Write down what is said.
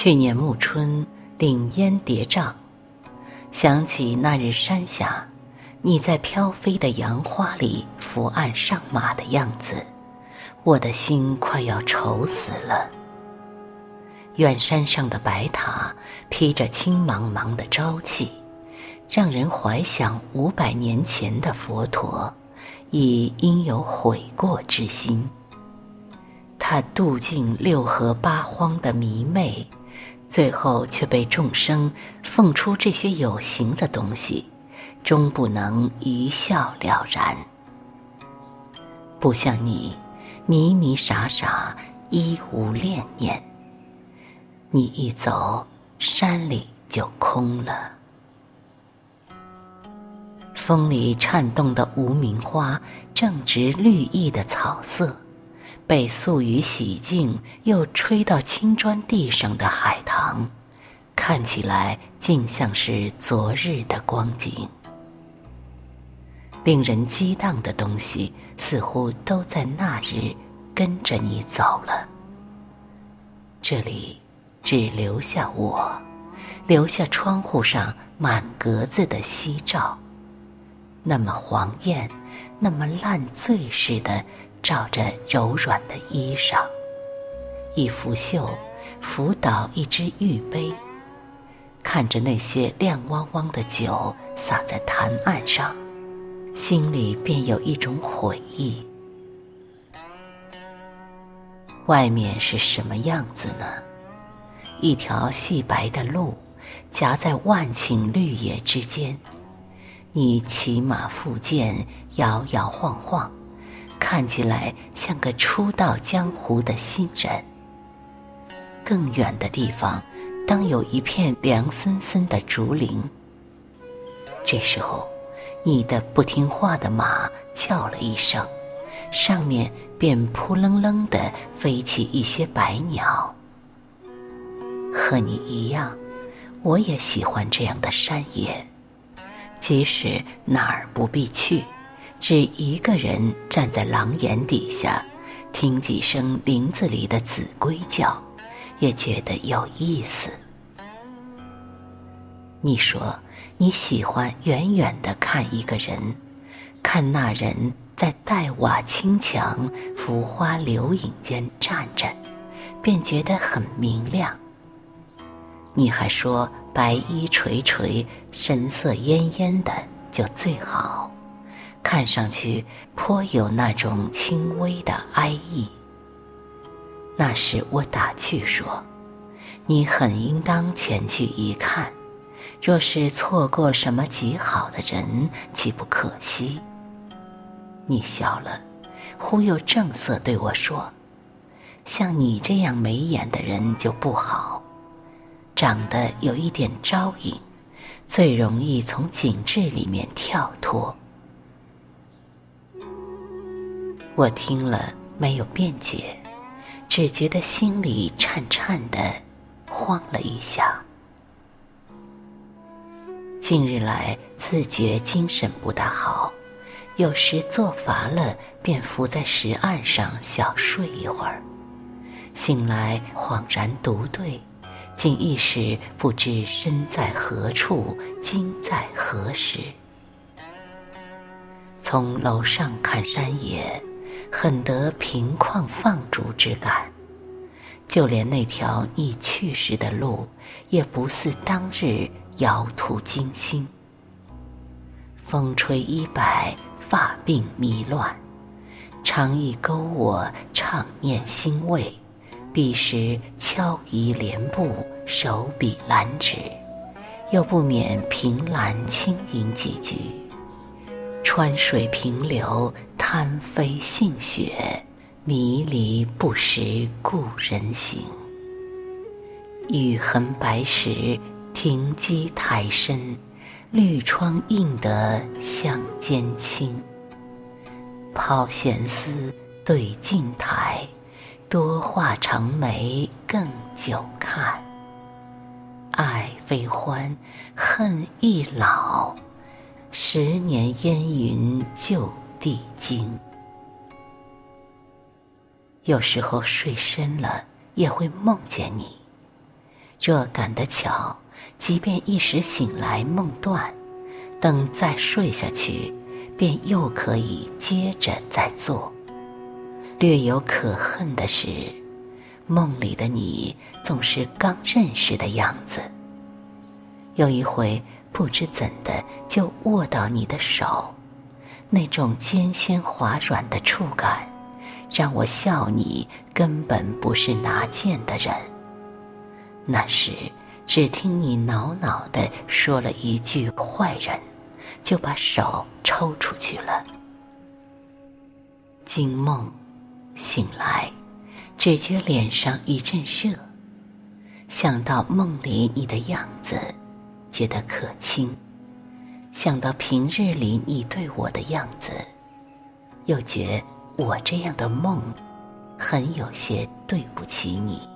去年暮春，岭烟叠嶂，想起那日山下，你在飘飞的杨花里伏案上马的样子，我的心快要愁死了。远山上的白塔披着青茫茫的朝气，让人怀想五百年前的佛陀，已应有悔过之心。他渡尽六合八荒的迷昧。最后却被众生奉出这些有形的东西，终不能一笑了然。不像你，迷迷傻傻，一无恋念。你一走，山里就空了。风里颤动的无名花，正值绿意的草色。被素雨洗净，又吹到青砖地上的海棠，看起来竟像是昨日的光景。令人激荡的东西，似乎都在那日跟着你走了。这里只留下我，留下窗户上满格子的夕照，那么黄艳，那么烂醉似的。照着柔软的衣裳，一拂袖，扶倒一只玉杯，看着那些亮汪汪的酒洒在潭岸上，心里便有一种悔意。外面是什么样子呢？一条细白的路，夹在万顷绿野之间，你骑马负剑，摇摇晃晃。看起来像个初到江湖的新人。更远的地方，当有一片凉森森的竹林。这时候，你的不听话的马叫了一声，上面便扑棱棱地飞起一些白鸟。和你一样，我也喜欢这样的山野，即使哪儿不必去。只一个人站在廊檐底下，听几声林子里的子规叫，也觉得有意思。你说你喜欢远远的看一个人，看那人在黛瓦青墙、浮花流影间站着，便觉得很明亮。你还说白衣垂垂、神色恹恹的就最好。看上去颇有那种轻微的哀意。那时我打趣说：“你很应当前去一看，若是错过什么极好的人，岂不可惜？”你笑了，忽又正色对我说：“像你这样眉眼的人就不好，长得有一点招引，最容易从景致里面跳脱。”我听了没有辩解，只觉得心里颤颤的，慌了一下。近日来自觉精神不大好，有时坐乏了便伏在石岸上小睡一会儿，醒来恍然独对，竟一时不知身在何处，今在何时。从楼上看山野。很得平旷放逐之感，就连那条你去时的路，也不似当日遥途惊心。风吹衣摆，发鬓迷乱，常意勾我怅念欣慰。彼时敲移莲步，手笔兰纸，又不免凭栏轻吟几句。川水平流，贪飞信雪，迷离不识故人行。雨痕白石，亭基台深，绿窗映得相间清。抛闲丝对镜台，多画长眉更久看。爱非欢，恨亦老。十年烟云就地精。有时候睡深了，也会梦见你。若赶得巧，即便一时醒来梦断，等再睡下去，便又可以接着再做。略有可恨的是，梦里的你总是刚认识的样子。有一回，不知怎的就握到你的手，那种尖纤滑软的触感，让我笑你根本不是拿剑的人。那时，只听你恼恼地说了一句“坏人”，就把手抽出去了。惊梦。醒来，只觉脸上一阵热。想到梦里你的样子，觉得可亲；想到平日里你对我的样子，又觉我这样的梦，很有些对不起你。